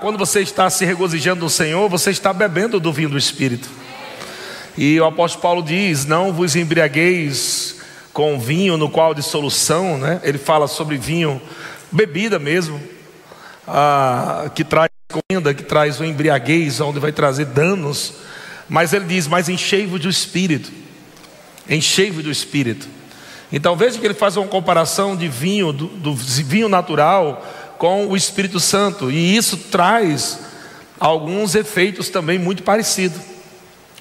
Quando você está se regozijando no Senhor, você está bebendo do vinho do Espírito. E o apóstolo Paulo diz: Não vos embriagueis com vinho no qual dissolução, né? Ele fala sobre vinho, bebida mesmo, ah, que traz comida, que traz o embriaguez, onde vai trazer danos. Mas ele diz: Mas enchei-vos do Espírito, enchei-vos do Espírito. Então veja que ele faz uma comparação de vinho, do, do vinho natural com o Espírito Santo, e isso traz alguns efeitos também muito parecidos.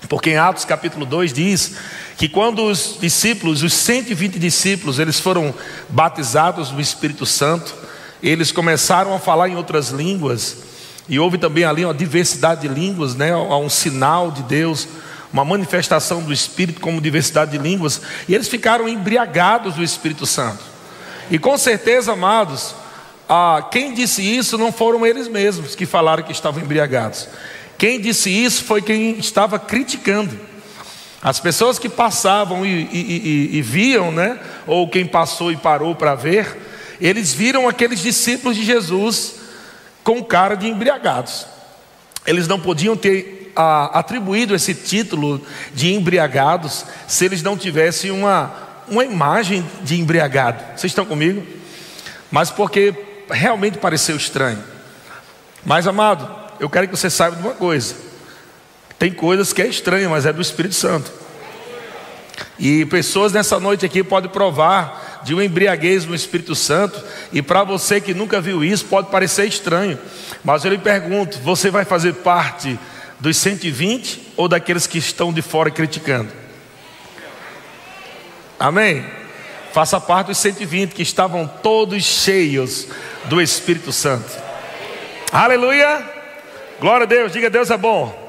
Porque em Atos capítulo 2 diz que quando os discípulos, os 120 discípulos, eles foram batizados no Espírito Santo, eles começaram a falar em outras línguas, e houve também ali uma diversidade de línguas, né, um sinal de Deus, uma manifestação do Espírito como diversidade de línguas, e eles ficaram embriagados do Espírito Santo. E com certeza, amados, ah, quem disse isso não foram eles mesmos que falaram que estavam embriagados. Quem disse isso foi quem estava criticando. As pessoas que passavam e, e, e, e viam, né? Ou quem passou e parou para ver, eles viram aqueles discípulos de Jesus com cara de embriagados. Eles não podiam ter ah, atribuído esse título de embriagados se eles não tivessem uma, uma imagem de embriagado. Vocês estão comigo? Mas porque realmente pareceu estranho. Mas, amado, eu quero que você saiba de uma coisa: tem coisas que é estranho, mas é do Espírito Santo. E pessoas nessa noite aqui podem provar de um embriaguez no Espírito Santo, e para você que nunca viu isso, pode parecer estranho, mas eu lhe pergunto: você vai fazer parte dos 120 ou daqueles que estão de fora criticando? Amém? Faça parte dos 120 que estavam todos cheios do Espírito Santo. Aleluia! Glória a Deus, diga Deus é bom.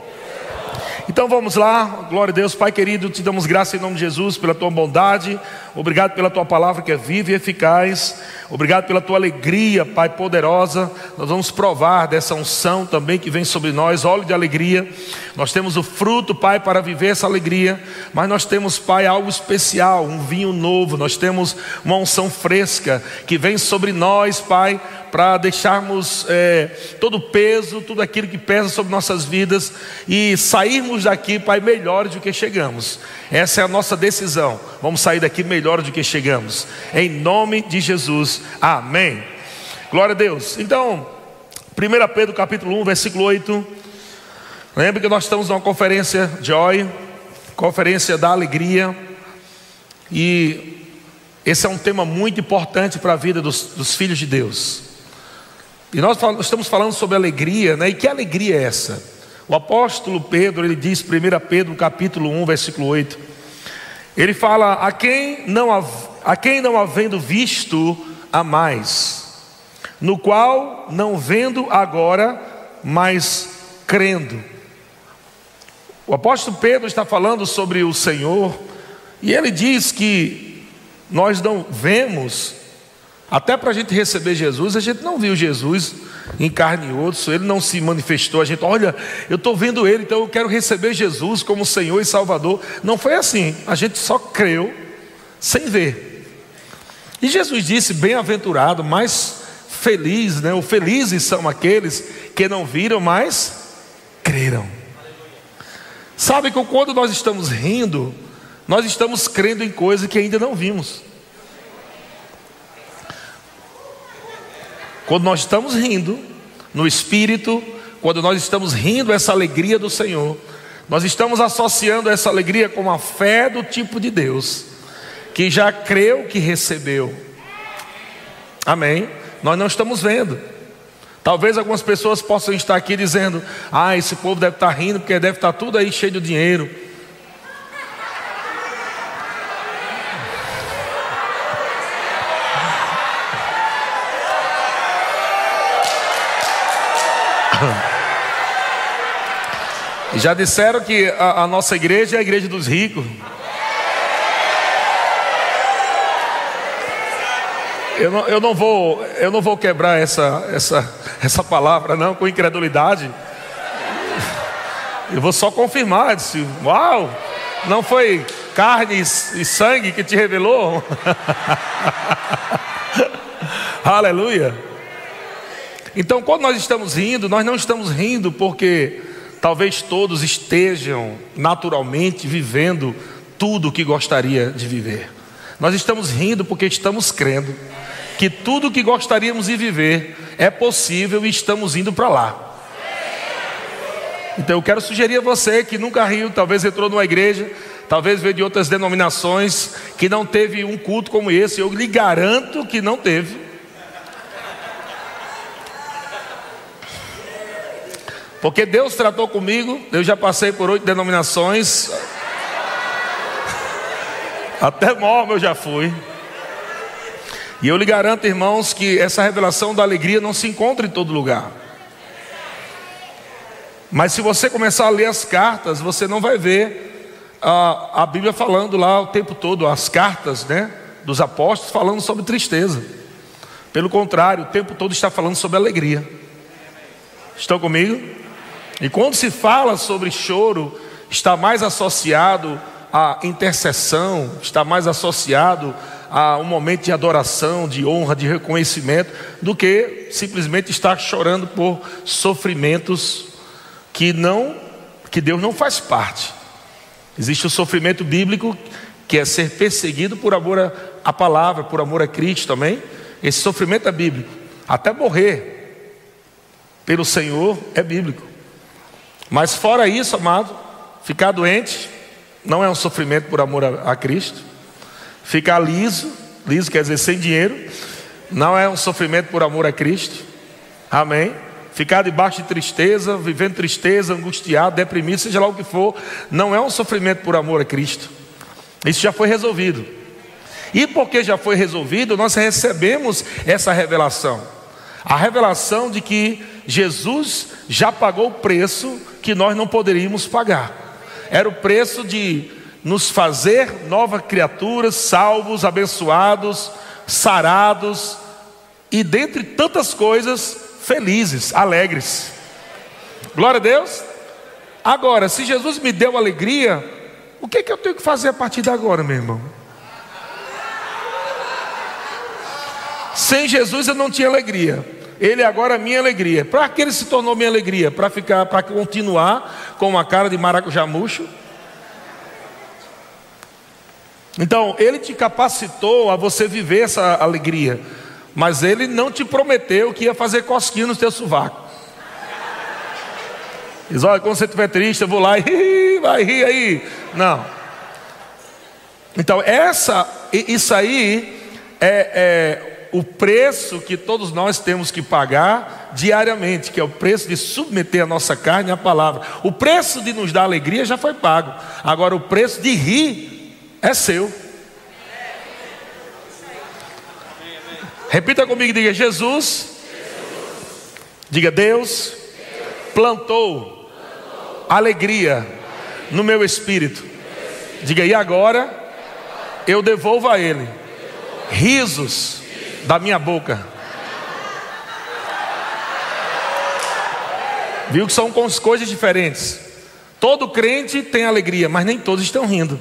Então vamos lá, glória a Deus, Pai querido, te damos graça em nome de Jesus pela tua bondade, obrigado pela tua palavra que é viva e eficaz, obrigado pela tua alegria, Pai poderosa. Nós vamos provar dessa unção também que vem sobre nós, óleo de alegria. Nós temos o fruto, Pai, para viver essa alegria, mas nós temos, Pai, algo especial, um vinho novo, nós temos uma unção fresca que vem sobre nós, Pai para deixarmos é, todo o peso, tudo aquilo que pesa sobre nossas vidas e sairmos daqui, Pai, melhores do que chegamos. Essa é a nossa decisão. Vamos sair daqui melhores do que chegamos. Em nome de Jesus. Amém. Glória a Deus. Então, 1 Pedro capítulo 1, versículo 8. Lembre que nós estamos numa conferência Joy, conferência da alegria. E esse é um tema muito importante para a vida dos, dos filhos de Deus. E nós estamos falando sobre alegria, né? E que alegria é essa? O apóstolo Pedro, ele diz, 1 Pedro capítulo 1, versículo 8, ele fala: a quem não, a quem não havendo visto a mais, no qual não vendo agora, mas crendo. O apóstolo Pedro está falando sobre o Senhor, e ele diz que nós não vemos, até para a gente receber Jesus, a gente não viu Jesus em carne e osso, ele não se manifestou. A gente, olha, eu estou vendo ele, então eu quero receber Jesus como Senhor e Salvador. Não foi assim, a gente só creu sem ver. E Jesus disse: bem-aventurado, mais feliz, né? O felizes são aqueles que não viram, mas creram. Sabe que quando nós estamos rindo, nós estamos crendo em coisas que ainda não vimos. Quando nós estamos rindo no espírito, quando nós estamos rindo essa alegria do Senhor, nós estamos associando essa alegria com a fé do tipo de Deus, que já creu que recebeu. Amém? Nós não estamos vendo. Talvez algumas pessoas possam estar aqui dizendo: Ah, esse povo deve estar rindo porque deve estar tudo aí cheio de dinheiro. Já disseram que a, a nossa igreja é a igreja dos ricos. Eu não, eu não, vou, eu não vou quebrar essa, essa, essa palavra não com incredulidade. Eu vou só confirmar. Disse, Uau! Não foi carne e sangue que te revelou? Aleluia. Então, quando nós estamos rindo, nós não estamos rindo porque talvez todos estejam naturalmente vivendo tudo o que gostaria de viver. Nós estamos rindo porque estamos crendo que tudo o que gostaríamos de viver é possível e estamos indo para lá. Então eu quero sugerir a você que nunca riu, talvez entrou numa igreja, talvez veio de outras denominações, que não teve um culto como esse, eu lhe garanto que não teve. Porque Deus tratou comigo, eu já passei por oito denominações, até móvel eu já fui. E eu lhe garanto, irmãos, que essa revelação da alegria não se encontra em todo lugar. Mas se você começar a ler as cartas, você não vai ver a, a Bíblia falando lá o tempo todo, as cartas né, dos apóstolos falando sobre tristeza. Pelo contrário, o tempo todo está falando sobre alegria. Estão comigo? E quando se fala sobre choro, está mais associado à intercessão, está mais associado a um momento de adoração, de honra, de reconhecimento, do que simplesmente estar chorando por sofrimentos que não que Deus não faz parte. Existe o sofrimento bíblico que é ser perseguido por amor à palavra, por amor a Cristo também. Esse sofrimento é bíblico. Até morrer pelo Senhor é bíblico. Mas fora isso, amado, ficar doente não é um sofrimento por amor a, a Cristo. Ficar liso, liso quer dizer sem dinheiro, não é um sofrimento por amor a Cristo. Amém. Ficar debaixo de tristeza, vivendo tristeza, angustiado, deprimido, seja lá o que for, não é um sofrimento por amor a Cristo. Isso já foi resolvido. E porque já foi resolvido, nós recebemos essa revelação. A revelação de que Jesus já pagou o preço que nós não poderíamos pagar. Era o preço de nos fazer novas criaturas, salvos, abençoados, sarados e dentre tantas coisas, felizes, alegres. Glória a Deus. Agora, se Jesus me deu alegria, o que, é que eu tenho que fazer a partir de agora, meu irmão? Sem Jesus eu não tinha alegria. Ele é agora é minha alegria. Para que ele se tornou minha alegria? Para ficar, para continuar com uma cara de maracujá murcho? Então, ele te capacitou a você viver essa alegria, mas ele não te prometeu que ia fazer cosquinha no teu sovaco. Diz, olha, quando você estiver triste, eu vou lá e vai rir aí. Não. Então, essa, isso aí é, é o preço que todos nós temos que pagar diariamente, que é o preço de submeter a nossa carne à palavra. O preço de nos dar alegria já foi pago. Agora o preço de rir é seu. Repita comigo, diga Jesus. Diga Deus plantou alegria no meu espírito. Diga e agora eu devolvo a ele risos da minha boca. Viu que são coisas diferentes. Todo crente tem alegria, mas nem todos estão rindo.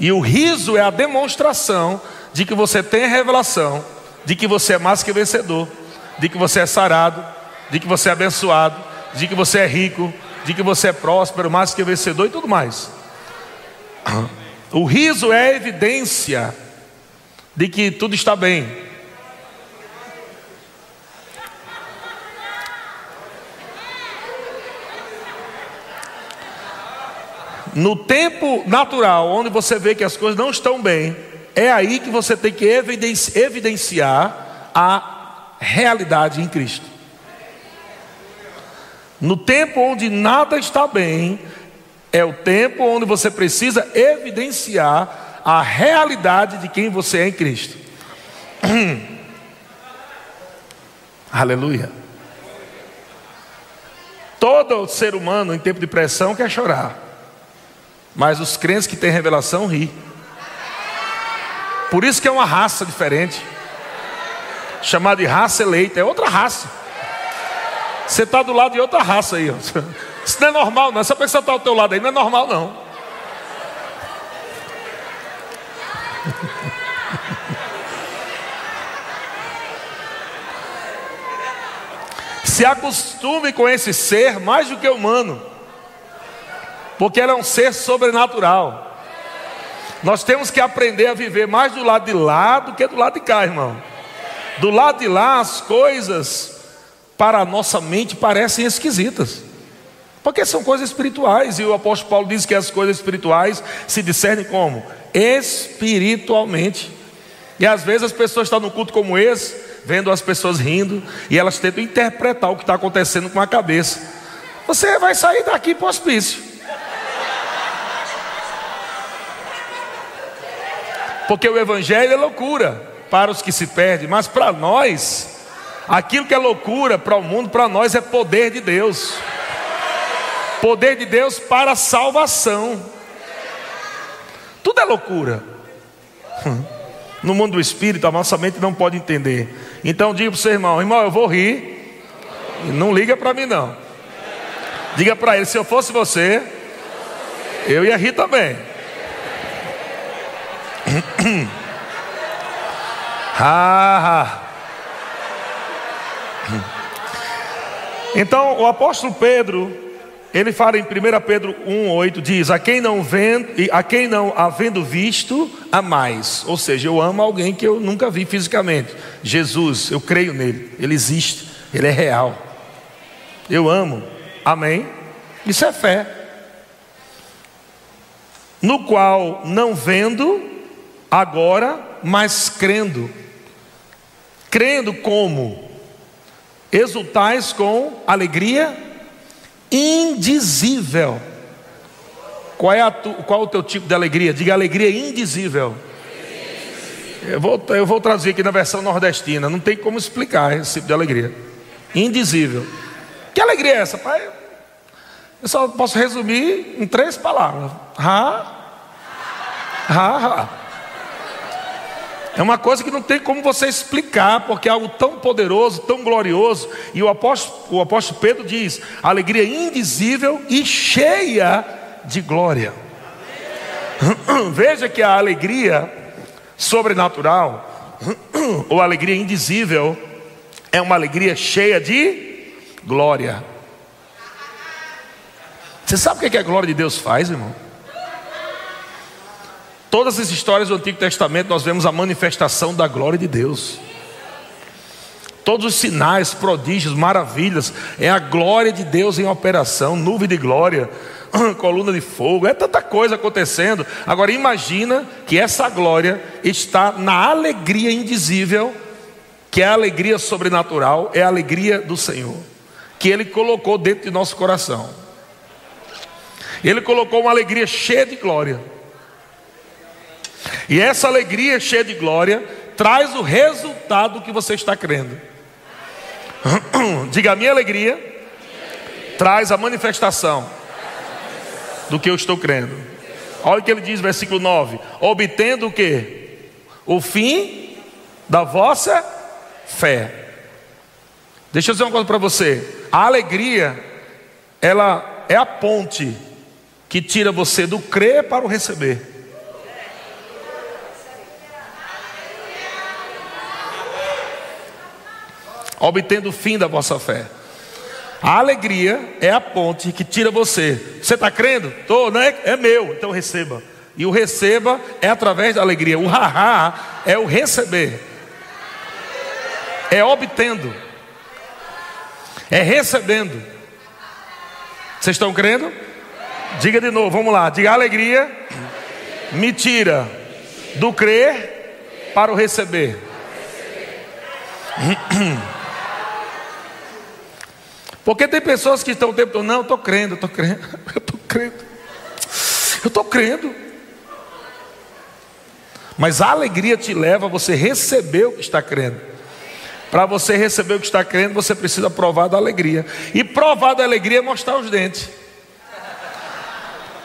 E o riso é a demonstração de que você tem a revelação, de que você é mais que vencedor, de que você é sarado, de que você é abençoado, de que você é rico, de que você é próspero, mais que vencedor e tudo mais. O riso é evidência de que tudo está bem. No tempo natural, onde você vê que as coisas não estão bem, é aí que você tem que evidenciar a realidade em Cristo. No tempo onde nada está bem, é o tempo onde você precisa evidenciar a realidade de quem você é em Cristo. Aleluia. Todo ser humano em tempo de pressão quer chorar, mas os crentes que têm revelação ri. Por isso que é uma raça diferente, chamada de raça eleita, é outra raça. Você está do lado de outra raça aí. Isso não é normal, não. Essa pessoa está ao teu lado aí, não é normal, não. Se acostume com esse ser mais do que humano, porque ele é um ser sobrenatural. Nós temos que aprender a viver mais do lado de lá do que do lado de cá, irmão. Do lado de lá, as coisas para a nossa mente parecem esquisitas, porque são coisas espirituais, e o apóstolo Paulo diz que as coisas espirituais se discernem como? Espiritualmente. E às vezes as pessoas estão no culto como esse, vendo as pessoas rindo, e elas tentam interpretar o que está acontecendo com a cabeça. Você vai sair daqui para o hospício. Porque o Evangelho é loucura para os que se perdem, mas para nós, aquilo que é loucura para o mundo, para nós é poder de Deus. Poder de Deus para salvação. Tudo é loucura. No mundo do espírito, a nossa mente não pode entender. Então diga para o seu irmão: irmão, eu vou rir. Não liga para mim, não. Diga para ele: se eu fosse você, eu ia rir também. Então, o apóstolo Pedro, ele fala em 1 Pedro 1,8, diz: a quem, não vendo, a quem não havendo visto, a mais. Ou seja, eu amo alguém que eu nunca vi fisicamente. Jesus, eu creio nele, ele existe, ele é real. Eu amo, amém? Isso é fé. No qual, não vendo, agora, mas crendo. Crendo como? Exultais com alegria indizível. Qual é, tu, qual é o teu tipo de alegria? Diga alegria indizível. Eu vou, eu vou traduzir aqui na versão nordestina. Não tem como explicar esse tipo de alegria. Indizível. Que alegria é essa, pai? Eu só posso resumir em três palavras: ha, ha, ha. É uma coisa que não tem como você explicar, porque é algo tão poderoso, tão glorioso. E o apóstolo, o apóstolo Pedro diz: alegria indizível e cheia de glória. Veja que a alegria sobrenatural, ou alegria indizível, é uma alegria cheia de glória. Você sabe o que, é que a glória de Deus faz, irmão? Todas as histórias do Antigo Testamento nós vemos a manifestação da glória de Deus. Todos os sinais, prodígios, maravilhas, é a glória de Deus em operação, nuvem de glória, coluna de fogo, é tanta coisa acontecendo. Agora imagina que essa glória está na alegria indizível, que é a alegria sobrenatural, é a alegria do Senhor, que Ele colocou dentro de nosso coração. Ele colocou uma alegria cheia de glória. E essa alegria cheia de glória traz o resultado que você está crendo. Diga a minha alegria, traz a manifestação do que eu estou crendo. Olha o que ele diz, versículo 9: obtendo o que? O fim da vossa fé. Deixa eu dizer uma coisa para você: a alegria, ela é a ponte que tira você do crer para o receber. Obtendo o fim da vossa fé. A alegria é a ponte que tira você. Você está crendo? Estou, né? É meu, então receba. E o receba é através da alegria. O haha é o receber. É obtendo. É recebendo. Vocês estão crendo? Diga de novo, vamos lá. Diga alegria me tira do crer para o receber. Porque tem pessoas que estão o tempo todo, não, eu estou crendo, eu estou crendo, eu estou crendo, eu estou crendo. Mas a alegria te leva a você receber o que está crendo. Para você receber o que está crendo, você precisa provar da alegria. E provar da alegria é mostrar os dentes.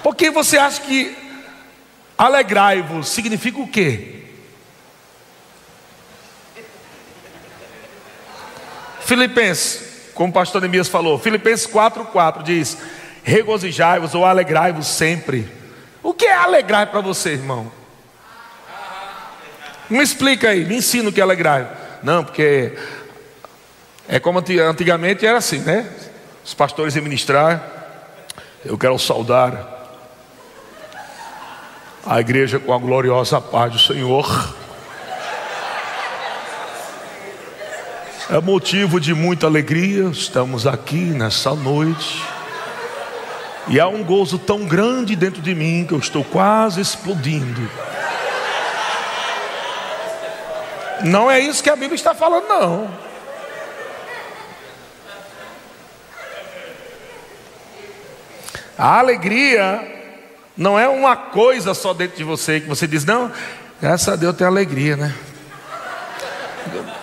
Porque você acha que alegrai-vos significa o quê? Filipenses como o pastor Neemias falou, Filipenses 4,4 diz: regozijai-vos ou alegrai-vos sempre. O que é alegrar para você, irmão? Me explica aí, me ensina o que é alegrar. Não, porque É como antigamente era assim, né? Os pastores iam ministrar. Eu quero saudar a igreja com a gloriosa paz do Senhor. É motivo de muita alegria, estamos aqui nessa noite. E há um gozo tão grande dentro de mim que eu estou quase explodindo. Não é isso que a Bíblia está falando, não. A alegria não é uma coisa só dentro de você que você diz, não, graças a Deus eu tenho alegria, né?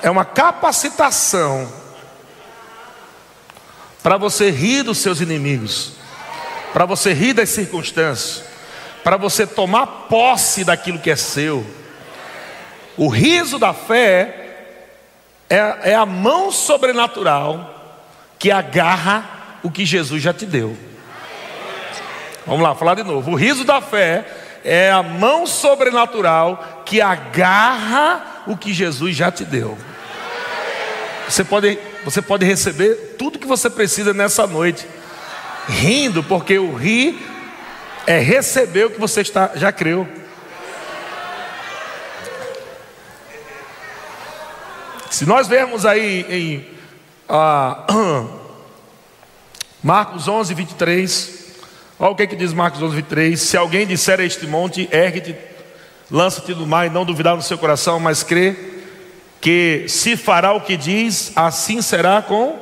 É uma capacitação para você rir dos seus inimigos, para você rir das circunstâncias, para você tomar posse daquilo que é seu. O riso da fé é, é a mão sobrenatural que agarra o que Jesus já te deu. Vamos lá, falar de novo. O riso da fé é a mão sobrenatural que agarra o que Jesus já te deu. Você pode, você pode receber tudo que você precisa nessa noite, rindo, porque o rir é receber o que você está, já creu. Se nós vermos aí em ah, Marcos 11, 23. Olha o que, que diz Marcos 11, 23. Se alguém disser a este monte, ergue-te, lança-te do mar e não duvidar no seu coração, mas crê que se fará o que diz, assim será com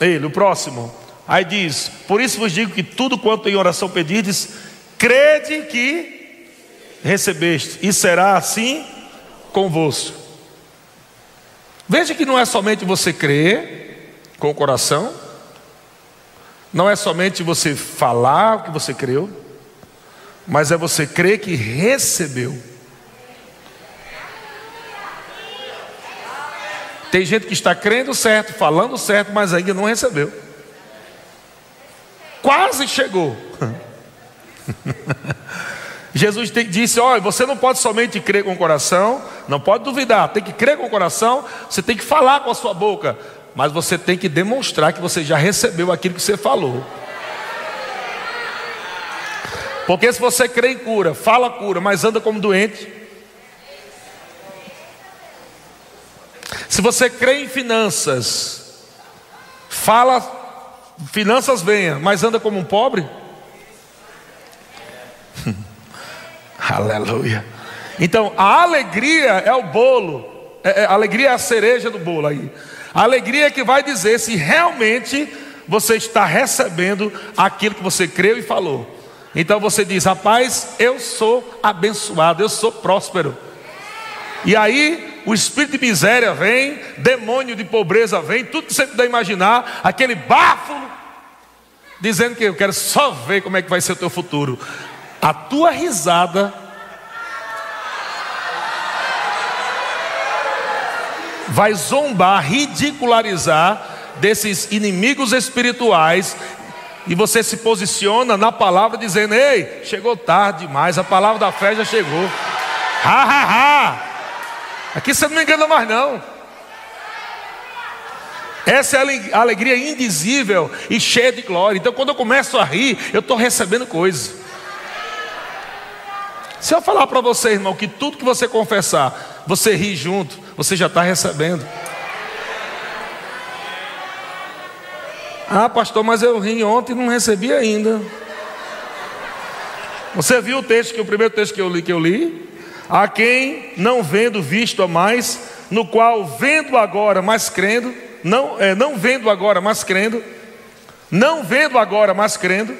ele. O próximo. Aí diz: Por isso vos digo que tudo quanto em oração pedirdes, crede que recebeste, e será assim convosco. Veja que não é somente você crer com o coração, não é somente você falar o que você creu, mas é você crer que recebeu. Tem gente que está crendo certo, falando certo, mas ainda não recebeu. Quase chegou. Jesus disse: Olha, você não pode somente crer com o coração, não pode duvidar, tem que crer com o coração, você tem que falar com a sua boca, mas você tem que demonstrar que você já recebeu aquilo que você falou. Porque se você crê em cura, fala cura, mas anda como doente. Se você crê em finanças, fala, finanças venha, mas anda como um pobre. Aleluia. Então, a alegria é o bolo, é, é, a alegria é a cereja do bolo aí. A alegria é que vai dizer se realmente você está recebendo aquilo que você creu e falou. Então você diz: Rapaz, eu sou abençoado, eu sou próspero. E aí o espírito de miséria vem, demônio de pobreza vem, tudo que você puder imaginar, aquele bafo, dizendo que eu quero só ver como é que vai ser o teu futuro. A tua risada vai zombar, ridicularizar desses inimigos espirituais e você se posiciona na palavra dizendo: Ei, chegou tarde demais, a palavra da fé já chegou. Ha, ha, ha. Aqui você não me engana mais, não. Essa é a alegria indizível e cheia de glória. Então, quando eu começo a rir, eu estou recebendo coisas. Se eu falar para você, irmão, que tudo que você confessar, você ri junto, você já está recebendo. Ah, pastor, mas eu ri ontem e não recebi ainda. Você viu o texto que o primeiro texto que eu li que eu li? A quem não vendo visto a mais, no qual vendo agora, mas crendo, não é, não vendo agora, mas crendo, não vendo agora, mas crendo,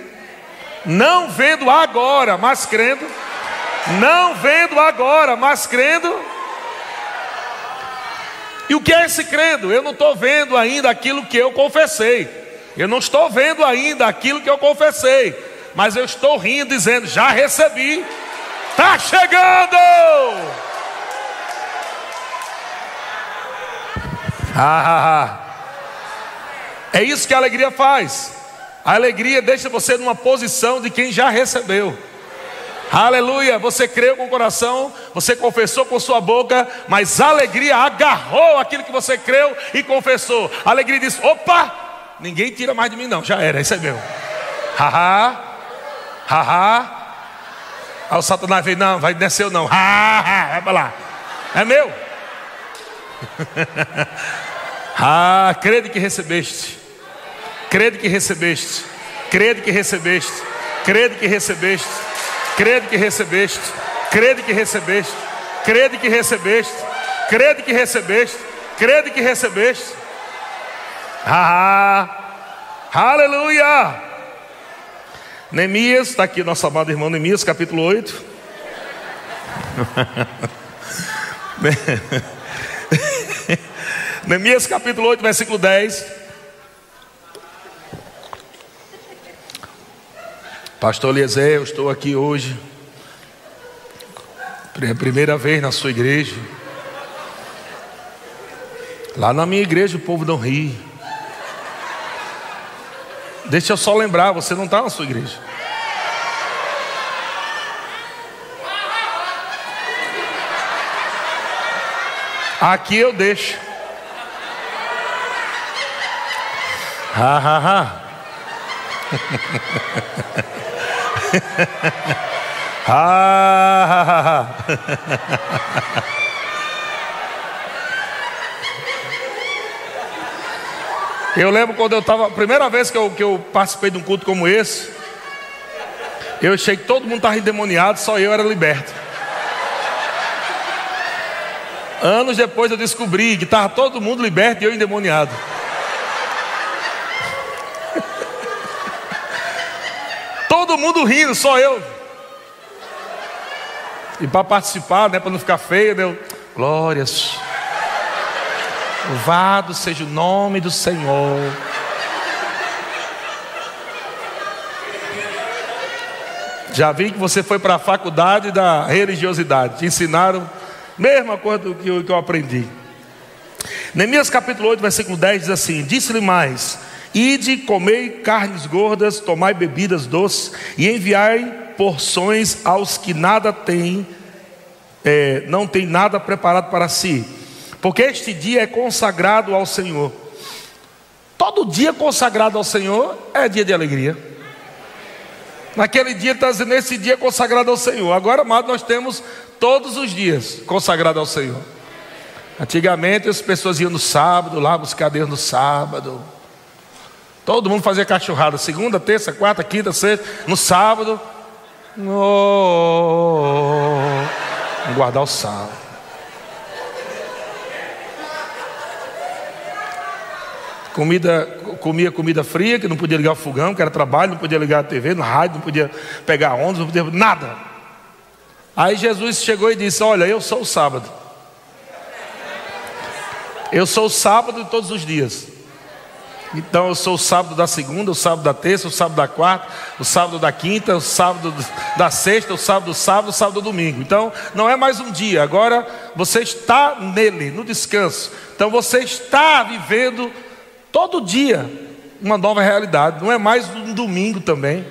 não vendo agora, mas crendo, não vendo agora, mas crendo, e o que é esse crendo? Eu não estou vendo ainda aquilo que eu confessei. Eu não estou vendo ainda aquilo que eu confessei. Mas eu estou rindo, dizendo: já recebi. Está chegando! Ah, é isso que a alegria faz. A alegria deixa você numa posição de quem já recebeu. Aleluia, você creu com o coração, você confessou com sua boca, mas a alegria agarrou aquilo que você creu e confessou. A alegria disse: opa, ninguém tira mais de mim, não, já era, isso é meu. Haha, haha. Aí o Satanás veio: não, vai descer não, haha, vai para lá, é meu. ah, crede que recebeste, crede que recebeste, crede que recebeste, crede que recebeste. Crede que recebeste, crede que recebeste, crede que recebeste, crede que recebeste, crede que recebeste. Ah, aleluia! Neemias, está aqui nosso amado irmão Neemias, capítulo 8. Neemias capítulo 8, versículo 10. Pastor Eliezer, eu estou aqui hoje, primeira vez na sua igreja. Lá na minha igreja o povo não ri. Deixa eu só lembrar, você não está na sua igreja. Aqui eu deixo. Ha ha ha. ah, eu lembro quando eu estava, primeira vez que eu, que eu participei de um culto como esse, eu achei que todo mundo estava endemoniado, só eu era liberto. Anos depois eu descobri que estava todo mundo liberto e eu endemoniado. Todo mundo rindo, só eu. E para participar, né, para não ficar feio, deu glórias. Louvado seja o nome do Senhor. Já vi que você foi para a faculdade da religiosidade. Te ensinaram a mesma coisa que eu, que eu aprendi. Neemias capítulo 8, versículo 10 diz assim: Disse-lhe mais: Ide, comei carnes gordas, tomai bebidas doces e enviai porções aos que nada têm, é, não tem nada preparado para si, porque este dia é consagrado ao Senhor. Todo dia consagrado ao Senhor é dia de alegria. Naquele dia está dizendo, esse dia é consagrado ao Senhor. Agora, amado, nós temos todos os dias consagrado ao Senhor. Antigamente as pessoas iam no sábado, lá buscar Deus no sábado. Todo mundo fazia cachorrada, segunda, terça, quarta, quinta, sexta, no sábado. Oh, vamos guardar o sábado. Comida, comia comida fria, que não podia ligar o fogão, que era trabalho, não podia ligar a TV, no rádio, não podia pegar ondas, não podia nada. Aí Jesus chegou e disse: Olha, eu sou o sábado. Eu sou o sábado de todos os dias. Então eu sou o sábado da segunda, o sábado da terça, o sábado da quarta, o sábado da quinta, o sábado da sexta, o sábado do sábado, o sábado do domingo. Então não é mais um dia, agora você está nele, no descanso. Então você está vivendo todo dia uma nova realidade. Não é mais um domingo também.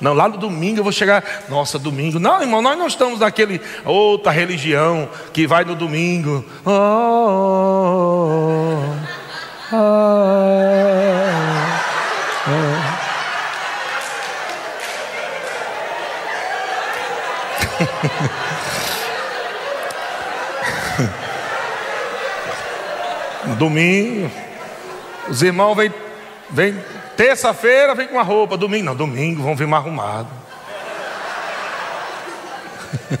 Não, lá no domingo eu vou chegar. Nossa, domingo. Não, irmão, nós não estamos naquele outra religião que vai no domingo. Oh, oh, oh. Ah. domingo, os irmãos vêm, vem, terça-feira vem com a roupa, domingo não, domingo vão vir mais arrumado.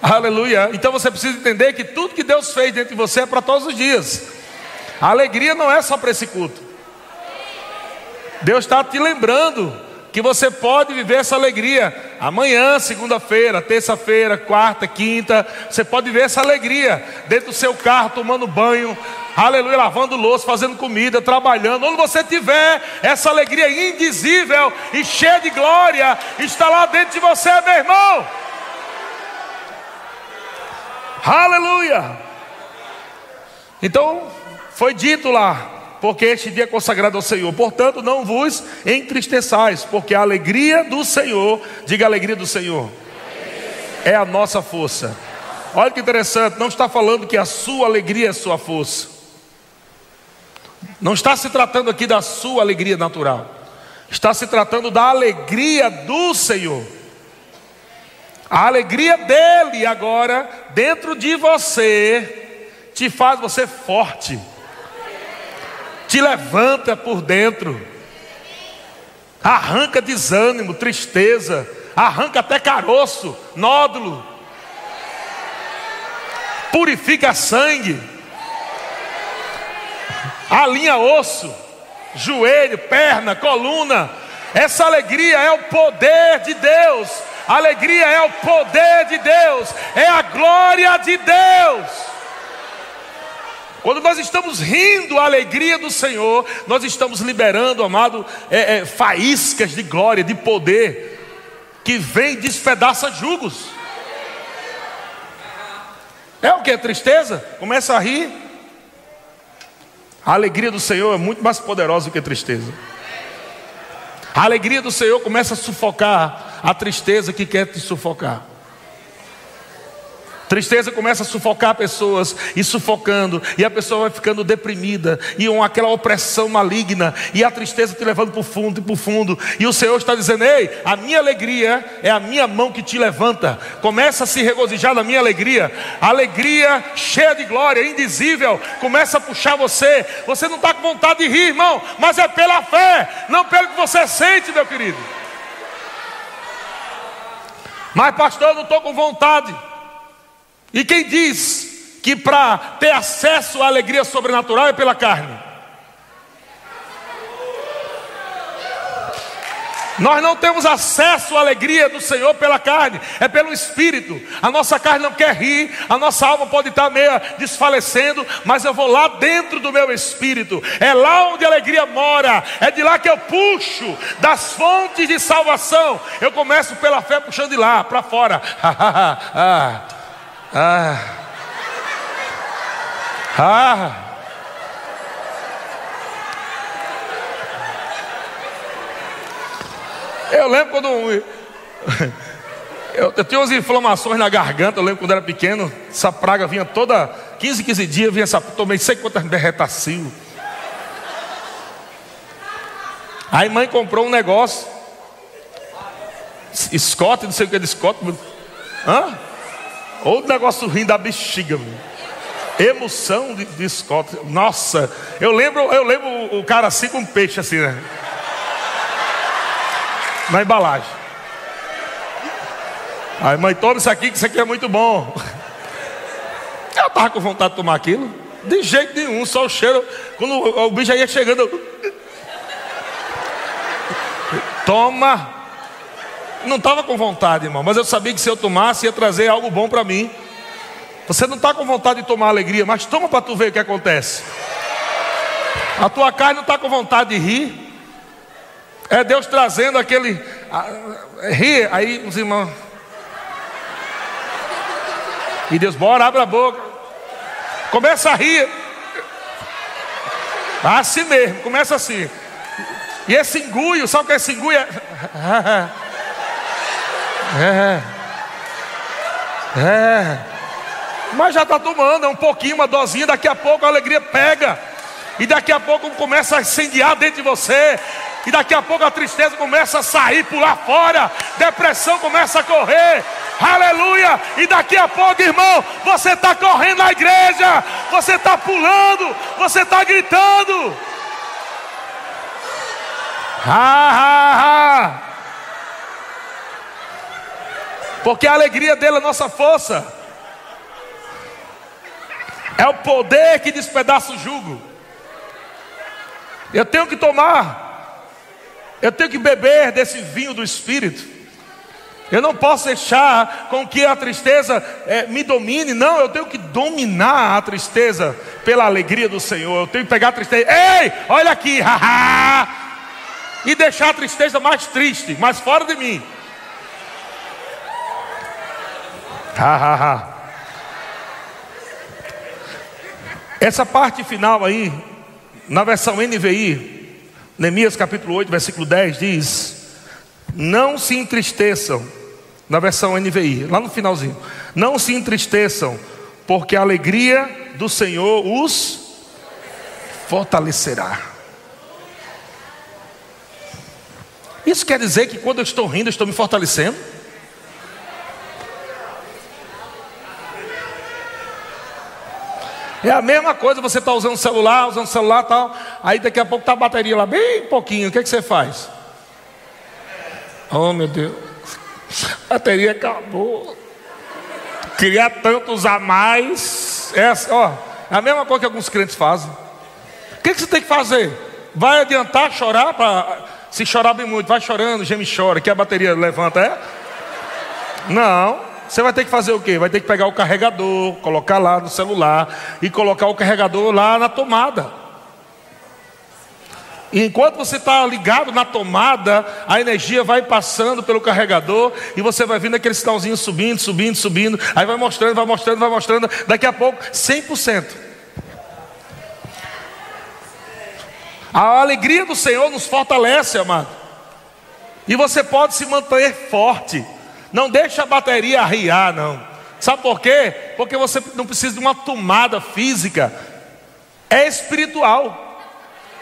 Aleluia. Então você precisa entender que tudo que Deus fez dentro de você é para todos os dias. A alegria não é só para esse culto. Deus está te lembrando que você pode viver essa alegria amanhã, segunda-feira, terça-feira, quarta, quinta. Você pode viver essa alegria dentro do seu carro, tomando banho, aleluia, lavando louça, fazendo comida, trabalhando. Onde você tiver, essa alegria indizível e cheia de glória está lá dentro de você, meu irmão. Aleluia! Então, foi dito lá porque este dia é consagrado ao Senhor. Portanto, não vos entristeçais, porque a alegria do Senhor, diga alegria do Senhor, é a nossa força. Olha que interessante, não está falando que a sua alegria é sua força. Não está se tratando aqui da sua alegria natural. Está se tratando da alegria do Senhor. A alegria dele agora dentro de você te faz você forte. Te levanta por dentro. Arranca desânimo, tristeza, arranca até caroço, nódulo. Purifica sangue. Alinha osso, joelho, perna, coluna. Essa alegria é o poder de Deus alegria é o poder de Deus, é a glória de Deus. Quando nós estamos rindo a alegria do Senhor, nós estamos liberando, amado, é, é, faíscas de glória, de poder, que vem e despedaça jugos. É o que? Tristeza? Começa a rir. A alegria do Senhor é muito mais poderosa do que a tristeza. A alegria do Senhor começa a sufocar a tristeza que quer te sufocar. Tristeza começa a sufocar pessoas e sufocando, e a pessoa vai ficando deprimida, e com aquela opressão maligna, e a tristeza te levando para o fundo e para o fundo, e o Senhor está dizendo: Ei, a minha alegria é a minha mão que te levanta, começa a se regozijar na minha alegria, alegria cheia de glória, indizível, começa a puxar você. Você não está com vontade de rir, irmão, mas é pela fé, não pelo que você sente, meu querido. Mas, pastor, eu não estou com vontade. E quem diz que para ter acesso à alegria sobrenatural é pela carne? Nós não temos acesso à alegria do Senhor pela carne, é pelo Espírito. A nossa carne não quer rir, a nossa alma pode estar meio desfalecendo, mas eu vou lá dentro do meu espírito. É lá onde a alegria mora, é de lá que eu puxo das fontes de salvação. Eu começo pela fé puxando de lá para fora. ah, ah. Eu lembro quando. Eu, eu tinha umas inflamações na garganta, eu lembro quando era pequeno. Essa praga vinha toda 15, 15 dias, vinha essa. Tomei sei quantas derretacil. Aí mãe comprou um negócio. Scott, não sei o que é de Scott. Hã? Outro negócio ruim da bexiga. Meu. Emoção de, de Scott. Nossa, eu lembro, eu lembro o cara assim com um peixe assim, né? na embalagem. Aí, mãe, toma isso aqui, que isso aqui é muito bom. Eu estava com vontade de tomar aquilo. De jeito nenhum, só o cheiro. Quando o bicho ia chegando, eu... Toma. Não estava com vontade, irmão, mas eu sabia que se eu tomasse ia trazer algo bom para mim. Você não está com vontade de tomar alegria, mas toma para tu ver o que acontece. A tua carne não está com vontade de rir. É Deus trazendo aquele. rir, aí os irmãos. E Deus, bora, abre a boca. Começa a rir. Assim mesmo, começa assim. E esse engulho, sabe o que é esse engulho? É. É. Mas já está tomando, é um pouquinho, uma dosinha, daqui a pouco a alegria pega. E daqui a pouco começa a incendiar dentro de você. E daqui a pouco a tristeza começa a sair, pular fora, depressão começa a correr, aleluia. E daqui a pouco, irmão, você está correndo na igreja, você está pulando, você está gritando. Ha, ha, ha. Porque a alegria dele é nossa força. É o poder que despedaça o jugo. Eu tenho que tomar eu tenho que beber desse vinho do Espírito. Eu não posso deixar com que a tristeza é, me domine. Não, eu tenho que dominar a tristeza pela alegria do Senhor. Eu tenho que pegar a tristeza. Ei, olha aqui, e deixar a tristeza mais triste, mais fora de mim. Essa parte final aí Na versão NVI, Neemias capítulo 8, versículo 10 diz: Não se entristeçam, na versão NVI, lá no finalzinho, não se entristeçam, porque a alegria do Senhor os fortalecerá. Isso quer dizer que quando eu estou rindo, eu estou me fortalecendo? É a mesma coisa, você está usando celular, usando celular tal, aí daqui a pouco está a bateria lá bem pouquinho, o que, é que você faz? Oh meu Deus, a bateria acabou. Queria tanto usar mais. Essa, ó, é a mesma coisa que alguns crentes fazem. O que, é que você tem que fazer? Vai adiantar chorar para. Se chorar bem muito, vai chorando, geme chora, que a bateria levanta, é? Não. Você vai ter que fazer o quê? Vai ter que pegar o carregador, colocar lá no celular e colocar o carregador lá na tomada. E enquanto você está ligado na tomada, a energia vai passando pelo carregador e você vai vendo aquele sinalzinho subindo, subindo, subindo. Aí vai mostrando, vai mostrando, vai mostrando. Daqui a pouco, 100%. A alegria do Senhor nos fortalece, amado. E você pode se manter forte. Não deixa a bateria arriar, não. Sabe por quê? Porque você não precisa de uma tomada física. É espiritual.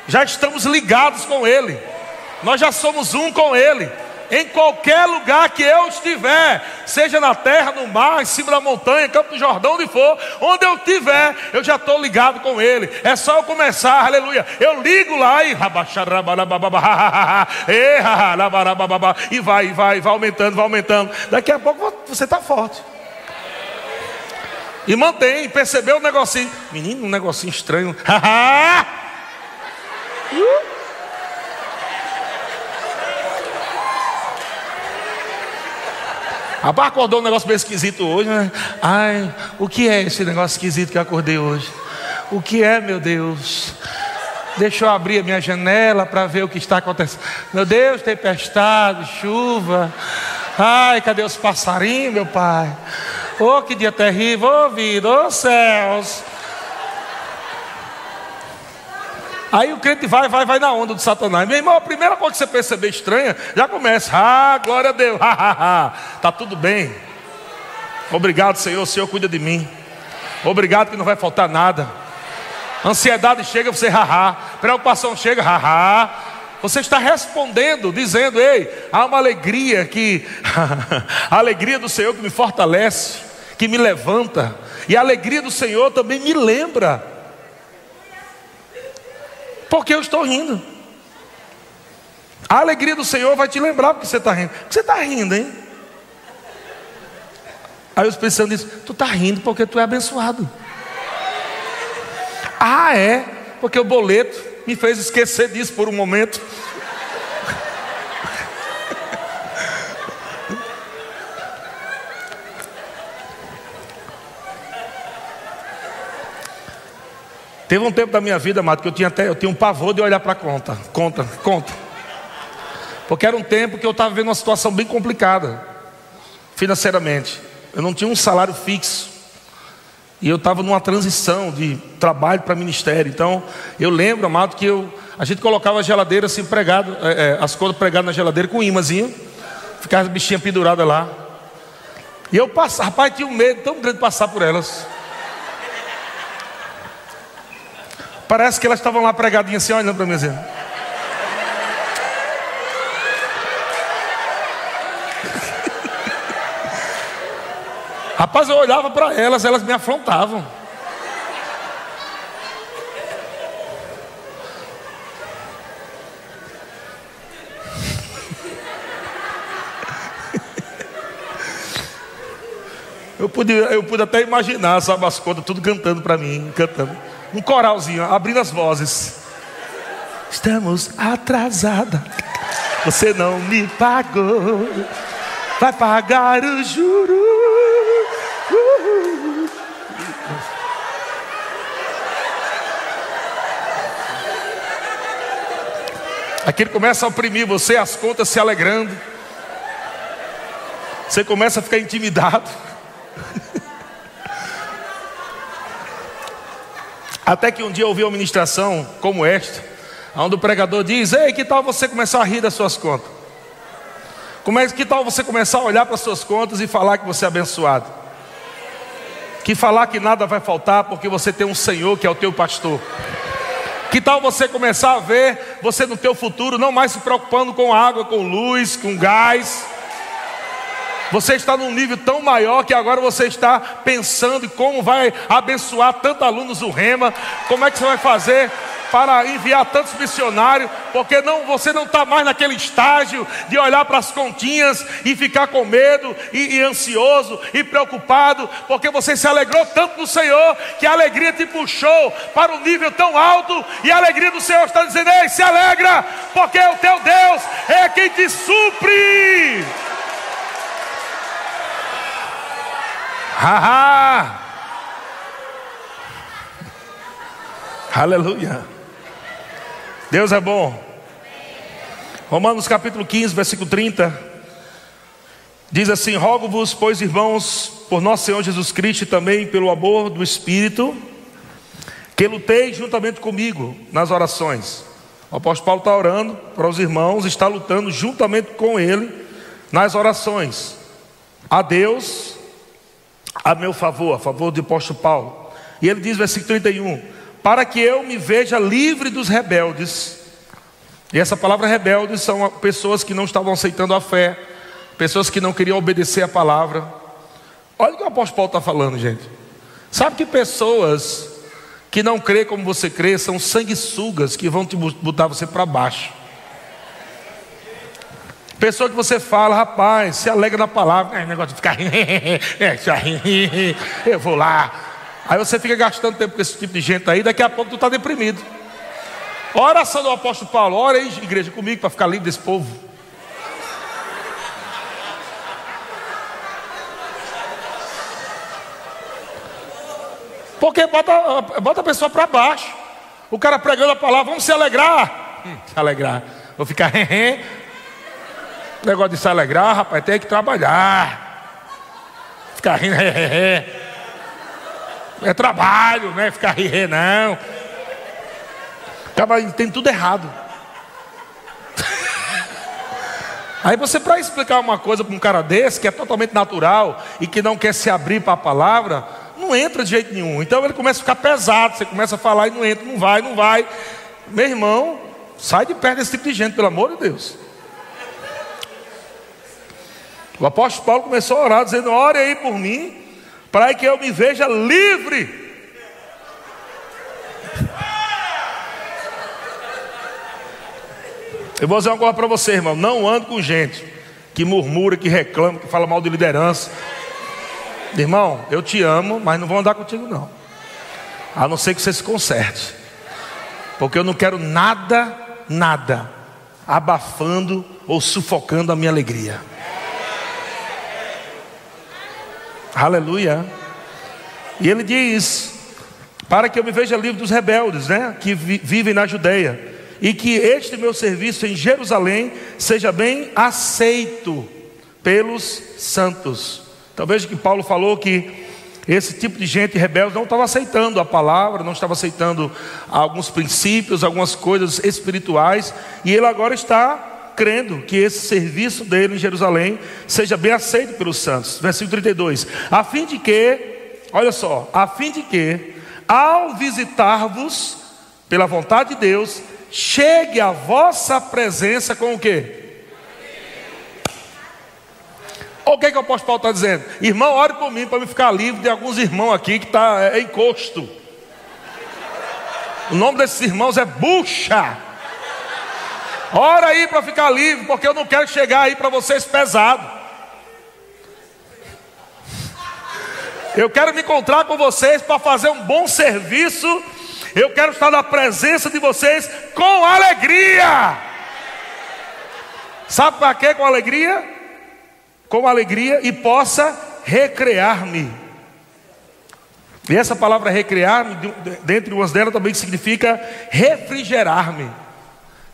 Já estamos ligados com Ele. Nós já somos um com Ele. Em qualquer lugar que eu estiver, seja na terra, no mar, em cima da montanha, campo do Jordão, onde for, onde eu estiver, eu já estou ligado com Ele. É só eu começar, aleluia. Eu ligo lá e e vai, vai, vai aumentando, vai aumentando. Daqui a pouco você está forte. E mantém, percebeu o negocinho. Menino, um negocinho estranho. uh! Rapaz, acordou um negócio meio esquisito hoje, né? Ai, o que é esse negócio esquisito que eu acordei hoje? O que é, meu Deus? Deixa eu abrir a minha janela para ver o que está acontecendo. Meu Deus, tempestade, chuva. Ai, cadê os passarinhos, meu pai? Oh, que dia terrível, oh vida, oh céus. Aí o crente vai, vai, vai na onda do Satanás. Meu irmão, a primeira coisa que você perceber estranha, já começa. Ah, glória a Deus. Tá tudo bem. Obrigado, Senhor. O Senhor cuida de mim. Obrigado que não vai faltar nada. Ansiedade chega, você haha. Preocupação chega, haha. Você está respondendo, dizendo: Ei, há uma alegria que, a alegria do Senhor que me fortalece, que me levanta, e a alegria do Senhor também me lembra porque eu estou rindo. A alegria do Senhor vai te lembrar porque você está rindo. Porque você está rindo, hein? Aí os pensando nisso, tu está rindo porque tu é abençoado. Ah, é? Porque o boleto me fez esquecer disso por um momento. Teve um tempo da minha vida, amado, que eu tinha até eu tinha um pavor de olhar para a conta. Conta, conta. Porque era um tempo que eu estava vendo uma situação bem complicada, financeiramente. Eu não tinha um salário fixo. E eu estava numa transição de trabalho para ministério. Então, eu lembro, amado, que eu, a gente colocava a geladeira assim, pregado, é, é, as contas pregadas na geladeira com imãzinho. Ficava as bichinhas penduradas lá. E eu passava, rapaz, tinha um medo tão grande de passar por elas. Parece que elas estavam lá pregadinhas assim, olhando para mim assim. Rapaz, eu olhava para elas, elas me afrontavam. Eu pude, eu pude até imaginar, sabe, as contas, tudo cantando para mim, cantando um coralzinho, abrindo as vozes. Estamos atrasada. Você não me pagou. Vai pagar o juro. Aquilo começa a oprimir você, as contas se alegrando. Você começa a ficar intimidado. Até que um dia eu ouvi uma ministração como esta, onde o pregador diz: Ei, que tal você começar a rir das suas contas? Como é, que tal você começar a olhar para as suas contas e falar que você é abençoado? Que falar que nada vai faltar porque você tem um Senhor que é o teu pastor. Que tal você começar a ver você no teu futuro não mais se preocupando com água, com luz, com gás? Você está num nível tão maior que agora você está pensando em como vai abençoar tantos alunos do Rema, como é que você vai fazer para enviar tantos missionários, porque não, você não está mais naquele estágio de olhar para as continhas e ficar com medo e, e, ansioso e preocupado, porque você se alegrou tanto no Senhor que a alegria te puxou para um nível tão alto e a alegria do Senhor está dizendo: Ei, se alegra, porque o teu Deus é quem te supre. Haha! Aleluia. Deus é bom. Romanos capítulo 15, versículo 30. Diz assim: Rogo-vos, pois, irmãos, por nosso Senhor Jesus Cristo e também pelo amor do Espírito, que lutei juntamente comigo nas orações. O apóstolo Paulo está orando para os irmãos, está lutando juntamente com ele nas orações. A Deus a meu favor, a favor do apóstolo Paulo. E ele diz, versículo 31, para que eu me veja livre dos rebeldes. E essa palavra rebeldes são pessoas que não estavam aceitando a fé, pessoas que não queriam obedecer a palavra. Olha o que o apóstolo Paulo está falando, gente. Sabe que pessoas que não crê como você crê são sanguessugas que vão te botar você para baixo. Pessoa que você fala, rapaz, se alegra na palavra, é negócio de ficar, eu vou lá. Aí você fica gastando tempo com esse tipo de gente aí, daqui a pouco tu está deprimido. Oração do apóstolo Paulo, ora aí, igreja, comigo para ficar livre desse povo. Porque bota, bota a pessoa para baixo. O cara pregando a palavra, vamos se alegrar. Hum, se alegrar. Vou ficar, Negócio de se alegrar, rapaz, tem que trabalhar. Ficar rindo, é, é trabalho, né? Ficar rindo, não. Acaba tem tudo errado. Aí você, para explicar uma coisa para um cara desse, que é totalmente natural e que não quer se abrir para a palavra, não entra de jeito nenhum. Então ele começa a ficar pesado, você começa a falar e não entra, não vai, não vai. Meu irmão, sai de perto desse tipo de gente, pelo amor de Deus. O apóstolo Paulo começou a orar, dizendo: Ore aí por mim, para que eu me veja livre. Eu vou dizer uma coisa para você, irmão: não ande com gente que murmura, que reclama, que fala mal de liderança. Irmão, eu te amo, mas não vou andar contigo, não. A não ser que você se conserte. Porque eu não quero nada, nada abafando ou sufocando a minha alegria. Aleluia. E ele diz: para que eu me veja livre dos rebeldes, né, que vi vivem na Judeia, e que este meu serviço em Jerusalém seja bem aceito pelos santos. Então veja que Paulo falou que esse tipo de gente rebelde não estava aceitando a palavra, não estava aceitando alguns princípios, algumas coisas espirituais, e ele agora está crendo que esse serviço dele em Jerusalém seja bem aceito pelos santos. Versículo 32. A fim de que, olha só, a fim de que, ao visitar-vos, pela vontade de Deus, chegue a vossa presença com o quê? O que, que o apóstolo Paulo está dizendo. Irmão, ore por mim para me ficar livre de alguns irmãos aqui que está é, encosto. O nome desses irmãos é bucha. Ora aí para ficar livre, porque eu não quero chegar aí para vocês pesado. Eu quero me encontrar com vocês para fazer um bom serviço. Eu quero estar na presença de vocês com alegria. Sabe para quê com alegria? Com alegria e possa recrear-me. E essa palavra recrear-me, dentre umas delas também significa refrigerar-me.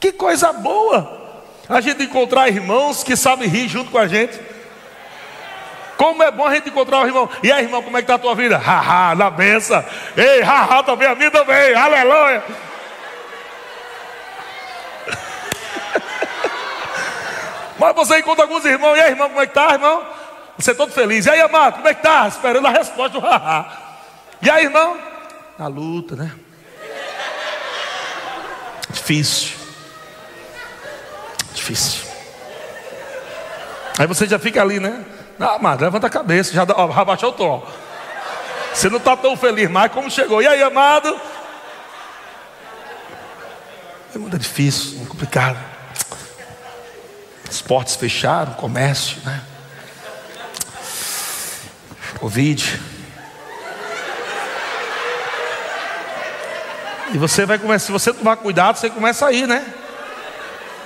Que coisa boa! A gente encontrar irmãos que sabem rir junto com a gente. Como é bom a gente encontrar o irmão. E aí, irmão, como é que está a tua vida? Haha, na benção. Ei, haha, também a minha também. Aleluia. Mas você encontra alguns irmãos. E aí, irmão, como é que está, irmão? Você é todo feliz. E aí, amado, como é que está? Esperando a resposta do haha. E aí, irmão? Na luta, né? Difícil. Difícil. Aí você já fica ali, né? Ah, amado, levanta a cabeça, já, ó, o tom. Você não está tão feliz mais como chegou. E aí, amado? É muito difícil, muito complicado. Esportes fecharam, comércio, né? Covid. E você vai começar, se você tomar cuidado, você começa a ir, né?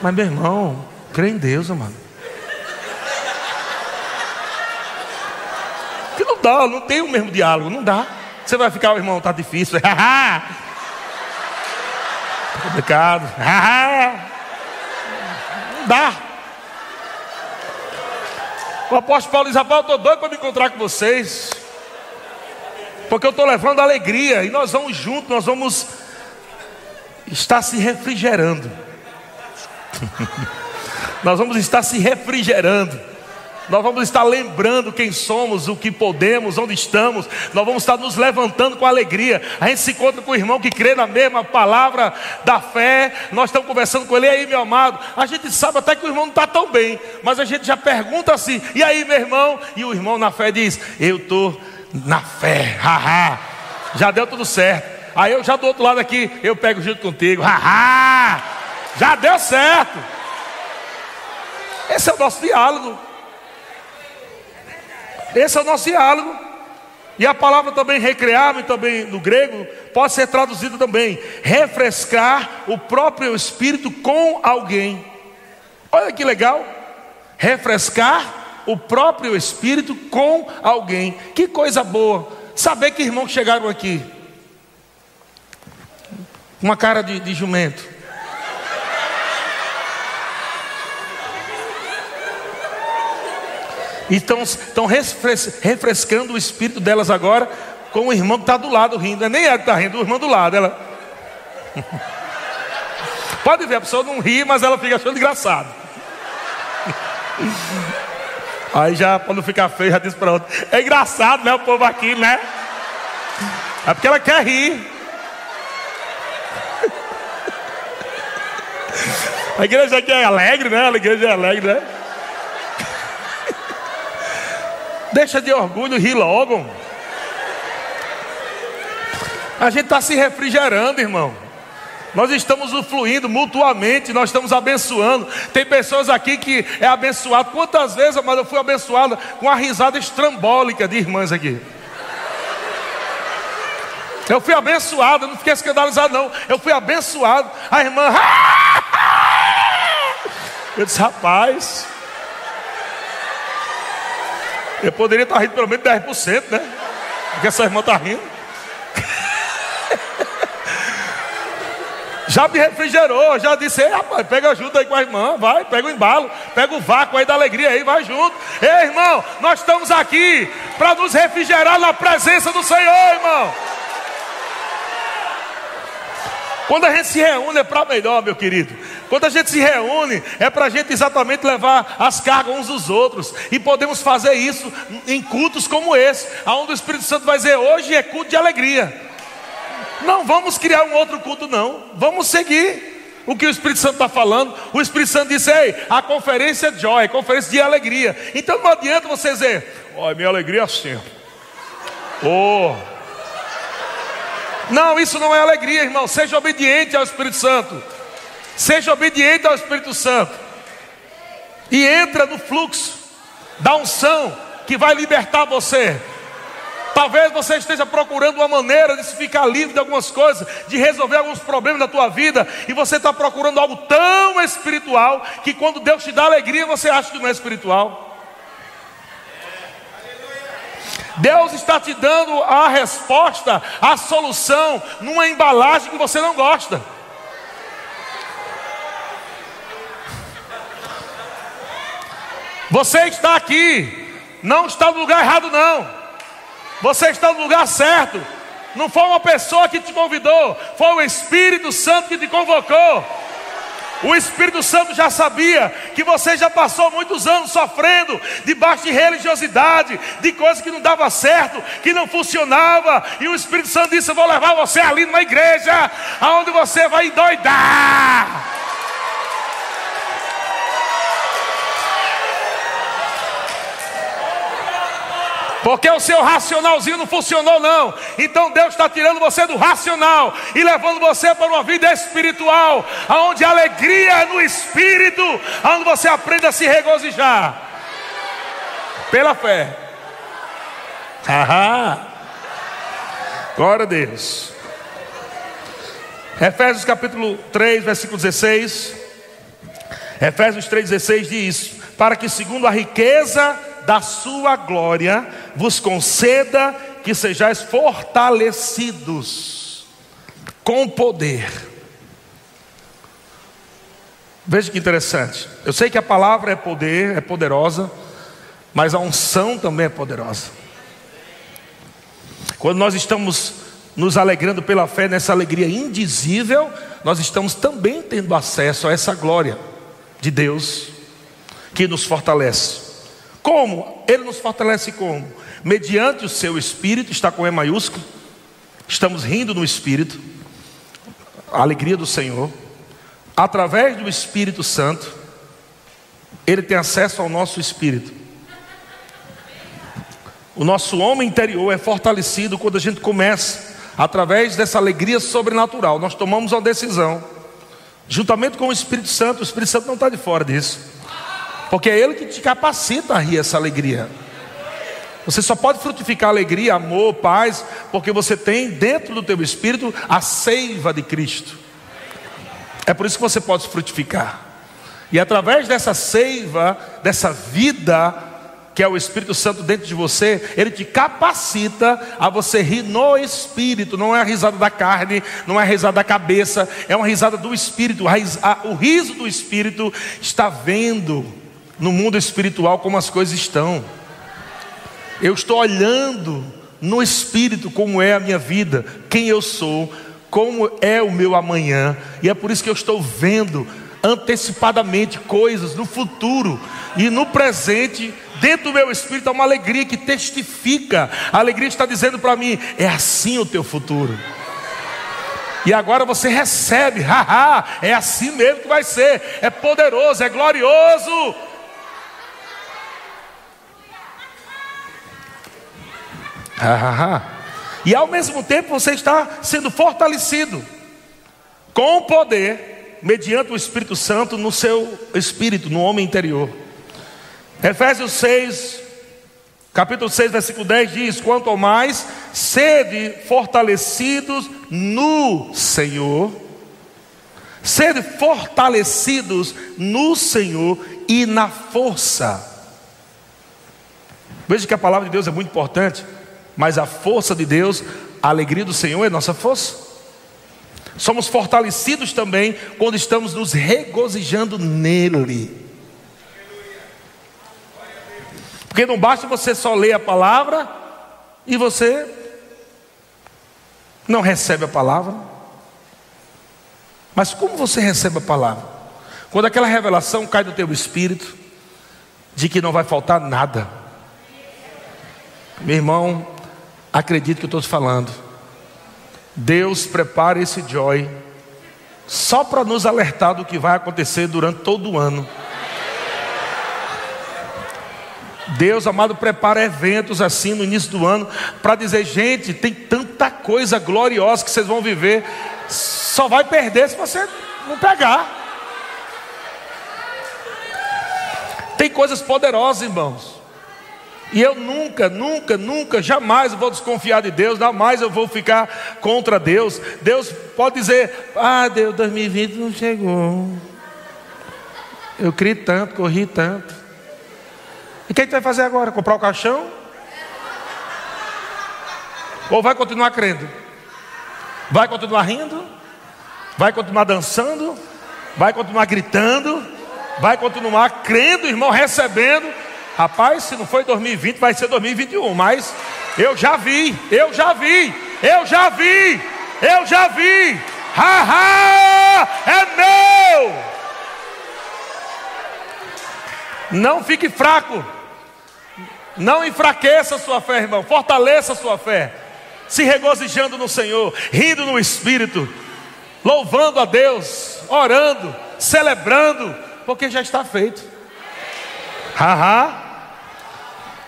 Mas meu irmão, crê em Deus, mano. Que não dá, não tem o mesmo diálogo, não dá. Você vai ficar, irmão, tá difícil. tá complicado. não dá. O apóstolo Paulo diz: Rapaz, eu estou doido para me encontrar com vocês. Porque eu estou levando alegria. E nós vamos juntos, nós vamos estar se refrigerando. nós vamos estar se refrigerando. Nós vamos estar lembrando quem somos, o que podemos, onde estamos. Nós vamos estar nos levantando com alegria. A gente se encontra com o irmão que crê na mesma palavra da fé. Nós estamos conversando com ele. Aí, meu amado? A gente sabe até que o irmão não está tão bem. Mas a gente já pergunta assim: E aí, meu irmão? E o irmão na fé diz: Eu estou na fé. Haha. Já deu tudo certo. Aí eu já do outro lado aqui, eu pego junto contigo. Haha! Já deu certo. Esse é o nosso diálogo. Esse é o nosso diálogo. E a palavra também recrear, também no grego, pode ser traduzida também refrescar o próprio espírito com alguém. Olha que legal. Refrescar o próprio espírito com alguém. Que coisa boa. Saber que irmãos chegaram aqui uma cara de, de jumento. E estão refrescando o espírito delas agora com o irmão que está do lado rindo. É nem ela que está rindo, o irmão do lado. Ela. Pode ver, a pessoa não ri, mas ela fica achando engraçado. Aí já, não ficar feio, já disse para outra: É engraçado, né? O povo aqui, né? É porque ela quer rir. A igreja aqui é alegre, né? A igreja é alegre, né? Deixa de orgulho, ri logo. A gente está se refrigerando, irmão. Nós estamos fluindo mutuamente, nós estamos abençoando. Tem pessoas aqui que é abençoado. Quantas vezes, mas eu fui abençoado com a risada estrambólica de irmãs aqui. Eu fui abençoado, não fiquei escandalizado, não. Eu fui abençoado. A irmã. Eu disse, rapaz. Eu poderia estar rindo pelo menos 10%, né? Porque essa irmã está rindo. Já me refrigerou, já disse, Ei, rapaz, pega ajuda aí com a irmã, vai, pega o embalo, pega o vácuo aí da alegria aí, vai junto. Ei, irmão, nós estamos aqui para nos refrigerar na presença do Senhor, irmão. Quando a gente se reúne é para melhor, meu querido. Quando a gente se reúne é para a gente exatamente levar as cargas uns dos outros. E podemos fazer isso em cultos como esse, onde o Espírito Santo vai dizer: hoje é culto de alegria. Não vamos criar um outro culto, não. Vamos seguir o que o Espírito Santo está falando. O Espírito Santo disse: Ei, a conferência é joy, a conferência de alegria. Então não adianta você dizer: Olha, minha alegria é assim. Oh. Não, isso não é alegria, irmão. Seja obediente ao Espírito Santo. Seja obediente ao Espírito Santo. E entra no fluxo da unção que vai libertar você. Talvez você esteja procurando uma maneira de se ficar livre de algumas coisas, de resolver alguns problemas da tua vida, e você está procurando algo tão espiritual que quando Deus te dá alegria, você acha que não é espiritual. Deus está te dando a resposta, a solução, numa embalagem que você não gosta. Você está aqui não está no lugar errado, não. Você está no lugar certo. Não foi uma pessoa que te convidou, foi o Espírito Santo que te convocou. O Espírito Santo já sabia que você já passou muitos anos sofrendo debaixo de religiosidade, de coisas que não dava certo, que não funcionava, e o Espírito Santo disse: "Eu vou levar você ali numa igreja, aonde você vai endoidar". Porque o seu racionalzinho não funcionou, não. Então Deus está tirando você do racional e levando você para uma vida espiritual, onde a alegria é no espírito, onde você aprende a se regozijar pela fé. Aham. Glória a Deus. Efésios capítulo 3, versículo 16. Efésios 3,16 diz: Para que, segundo a riqueza da sua glória, vos conceda que sejais fortalecidos com poder. Veja que interessante. Eu sei que a palavra é poder, é poderosa, mas a unção também é poderosa. Quando nós estamos nos alegrando pela fé nessa alegria indizível, nós estamos também tendo acesso a essa glória de Deus que nos fortalece. Como? Ele nos fortalece como? Mediante o seu espírito, está com E maiúsculo. Estamos rindo no espírito. A alegria do Senhor. Através do Espírito Santo, ele tem acesso ao nosso espírito. O nosso homem interior é fortalecido quando a gente começa, através dessa alegria sobrenatural, nós tomamos uma decisão, juntamente com o Espírito Santo. O Espírito Santo não está de fora disso. Porque é Ele que te capacita a rir essa alegria. Você só pode frutificar alegria, amor, paz, porque você tem dentro do teu espírito a seiva de Cristo. É por isso que você pode frutificar. E através dessa seiva, dessa vida, que é o Espírito Santo dentro de você, ele te capacita a você rir no Espírito, não é a risada da carne, não é a risada da cabeça, é uma risada do Espírito. O riso do Espírito está vendo no mundo espiritual como as coisas estão. Eu estou olhando no espírito como é a minha vida, quem eu sou, como é o meu amanhã, e é por isso que eu estou vendo antecipadamente coisas no futuro e no presente, dentro do meu espírito há uma alegria que testifica. A alegria está dizendo para mim: é assim o teu futuro. E agora você recebe, haha, é assim mesmo que vai ser, é poderoso, é glorioso. E ao mesmo tempo você está sendo fortalecido com o poder, mediante o Espírito Santo no seu espírito, no homem interior. Efésios 6, capítulo 6, versículo 10 diz: Quanto ao mais, sede fortalecidos no Senhor, sede fortalecidos no Senhor e na força. Veja que a palavra de Deus é muito importante mas a força de Deus, a alegria do Senhor é nossa força. Somos fortalecidos também quando estamos nos regozijando nele. Porque não basta você só ler a palavra e você não recebe a palavra. Mas como você recebe a palavra? Quando aquela revelação cai do teu espírito de que não vai faltar nada. Meu irmão, Acredite que eu estou te falando. Deus prepara esse joy só para nos alertar do que vai acontecer durante todo o ano. Deus amado prepara eventos assim no início do ano para dizer, gente, tem tanta coisa gloriosa que vocês vão viver, só vai perder se você não pegar. Tem coisas poderosas, irmãos. E eu nunca, nunca, nunca, jamais vou desconfiar de Deus, jamais eu vou ficar contra Deus. Deus pode dizer: Ah, Deus, 2020 não chegou. Eu criei tanto, corri tanto. E o que, é que vai fazer agora? Comprar o caixão? Ou vai continuar crendo? Vai continuar rindo? Vai continuar dançando? Vai continuar gritando? Vai continuar crendo, irmão, recebendo? Rapaz, se não foi 2020, vai ser 2021. Mas eu já vi, eu já vi, eu já vi, eu já vi. Haha, é meu. Não fique fraco. Não enfraqueça sua fé, irmão. Fortaleça sua fé. Se regozijando no Senhor, rindo no Espírito, louvando a Deus, orando, celebrando, porque já está feito. Haha.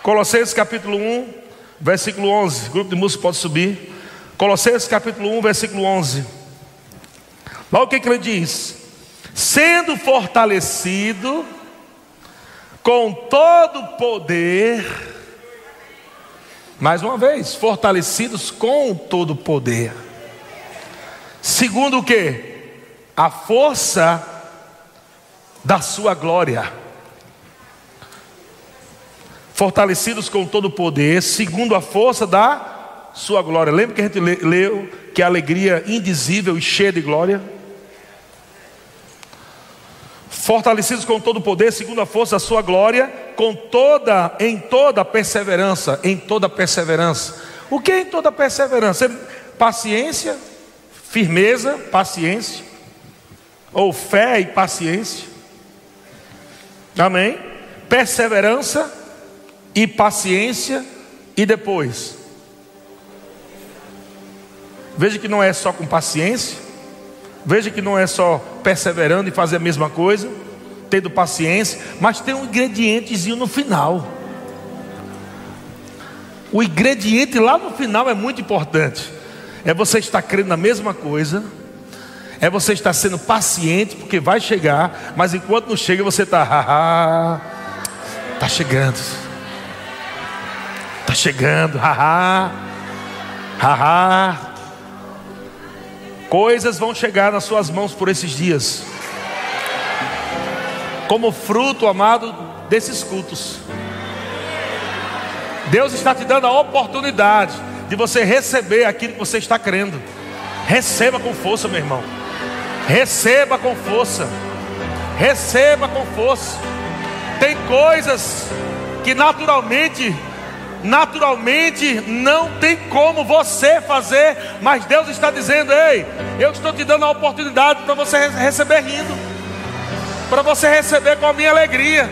Colossenses capítulo 1, versículo 11. grupo de música pode subir. Colossenses capítulo 1, versículo 11. Olha o que, que ele diz: Sendo fortalecido com todo poder, mais uma vez, fortalecidos com todo poder, segundo o que? A força da sua glória. Fortalecidos com todo poder, segundo a força da sua glória. Lembra que a gente leu que a alegria indizível e cheia de glória? fortalecidos com todo o poder, segundo a força da sua glória, com toda, em toda perseverança, em toda perseverança. O que é em toda perseverança? Paciência, firmeza, paciência, ou fé e paciência. Amém? Perseverança e paciência e depois. Veja que não é só com paciência, Veja que não é só perseverando e fazer a mesma coisa, tendo paciência, mas tem um ingredientezinho no final. O ingrediente lá no final é muito importante. É você estar crendo na mesma coisa, é você estar sendo paciente, porque vai chegar, mas enquanto não chega, você está, está chegando, está chegando, haha, haha. Coisas vão chegar nas suas mãos por esses dias, como fruto, amado, desses cultos. Deus está te dando a oportunidade de você receber aquilo que você está crendo. Receba com força, meu irmão. Receba com força. Receba com força. Tem coisas que naturalmente naturalmente não tem como você fazer, mas Deus está dizendo: ei, eu estou te dando a oportunidade para você receber rindo, para você receber com a minha alegria.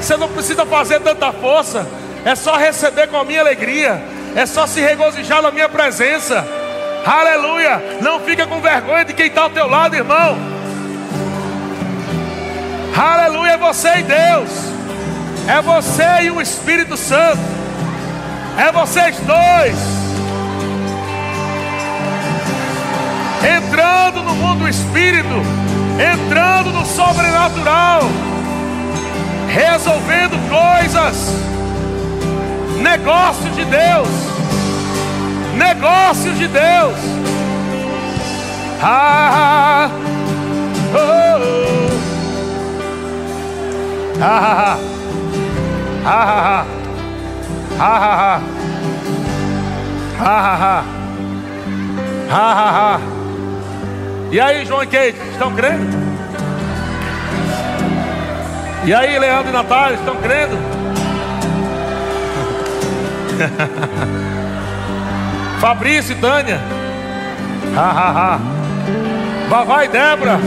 Você não precisa fazer tanta força, é só receber com a minha alegria, é só se regozijar na minha presença. Aleluia! Não fica com vergonha de quem está ao teu lado, irmão. Aleluia, é você e Deus. É você e o Espírito Santo. É vocês dois. Entrando no mundo espírito, entrando no sobrenatural, resolvendo coisas, negócios de Deus, negócios de Deus. Ah, oh, oh. ah, ah, ah, ah, ah. Ha ha ha. Ha ha ha. Ha ha ha. E aí, João e Kate, estão crendo? E aí, Leandro e Natália, estão crendo? Fabrício e Tânia. Ha ha ha. Vavá e Débora.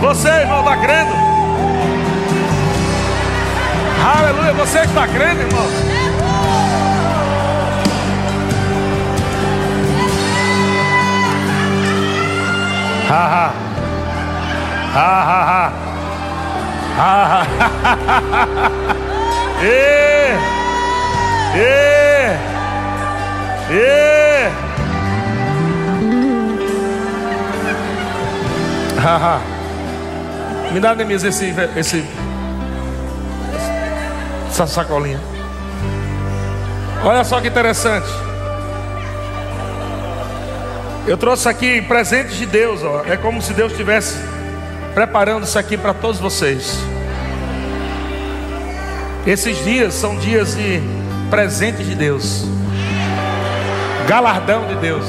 Você, irmão, está crendo? Aleluia. Você está crendo, irmão? Ha ha. Ha ha ha. Ha ha. E. E. E. Ha ha. Me dá, Neemias, esse, esse essa sacolinha. Olha só que interessante. Eu trouxe aqui presentes de Deus, ó. É como se Deus estivesse preparando isso aqui para todos vocês. Esses dias são dias de presentes de Deus, galardão de Deus.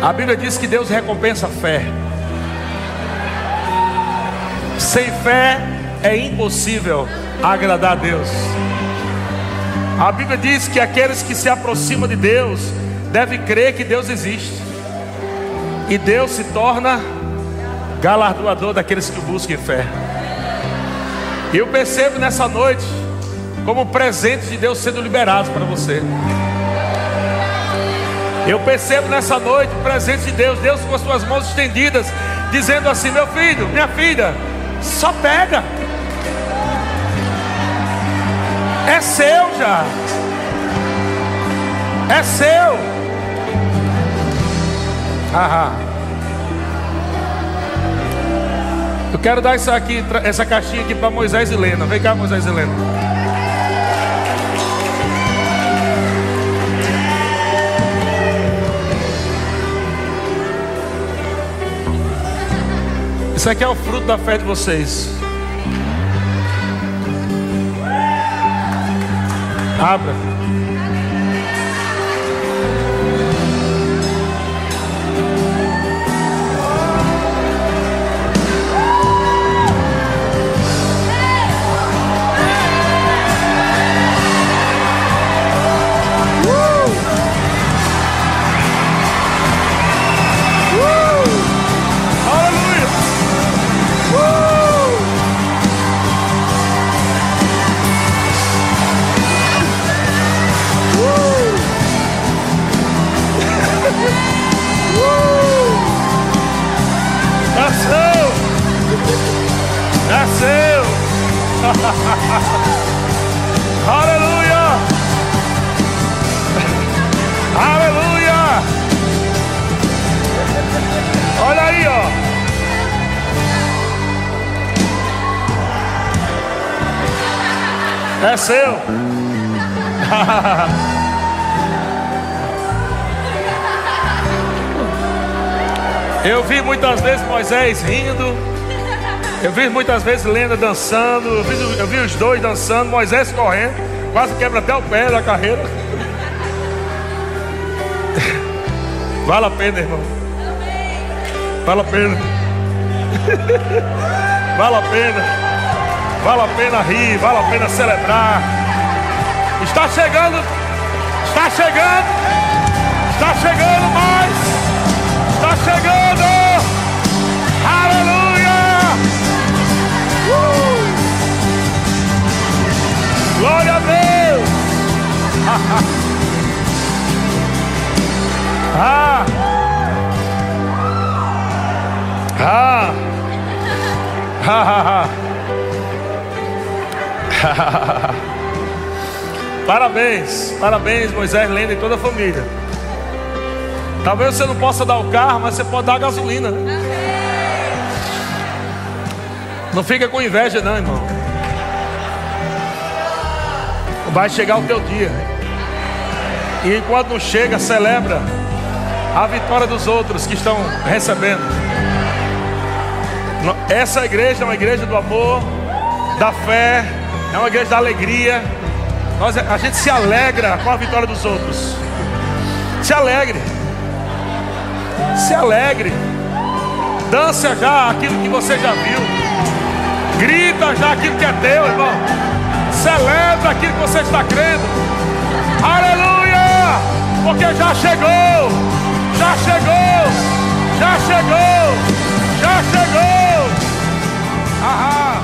A Bíblia diz que Deus recompensa a fé. Sem fé é impossível agradar a Deus. A Bíblia diz que aqueles que se aproximam de Deus devem crer que Deus existe. E Deus se torna galardoador daqueles que buscam fé. Eu percebo nessa noite como presente de Deus sendo liberados para você. Eu percebo nessa noite o presente de Deus, Deus com as suas mãos estendidas, dizendo assim: meu filho, minha filha, só pega. É seu já. É seu. Aham. Eu quero dar isso aqui, essa caixinha aqui para Moisés e Helena. Vem cá, Moisés e Helena. Isso aqui é o fruto da fé de vocês. Abra. Aleluia! Aleluia! Olha aí, ó. É seu. Eu vi muitas vezes Moisés rindo. Eu vi muitas vezes Lenda dançando, eu vi, eu vi os dois dançando, Moisés correndo, quase quebra até o pé da carreira. Vale a pena, irmão. Vale a pena. vale a pena. Vale a pena rir, vale a pena celebrar. Está chegando, está chegando, está chegando mais, está chegando. Glória a Deus! ah! Ah! parabéns, parabéns, Moisés, Lenda e toda a família. Talvez você não possa dar o carro, mas você pode dar a gasolina. Né? Não fica com inveja, não, irmão. Vai chegar o teu dia. E enquanto não chega, celebra a vitória dos outros que estão recebendo. Essa igreja é uma igreja do amor, da fé, é uma igreja da alegria. Nós, a gente se alegra com a vitória dos outros. Se alegre. Se alegre. Dança já aquilo que você já viu. Grita já aquilo que é teu, irmão. Celebra aquilo que você está crendo. Aleluia! Porque já chegou! Já chegou! Já chegou! Já chegou! Ahá!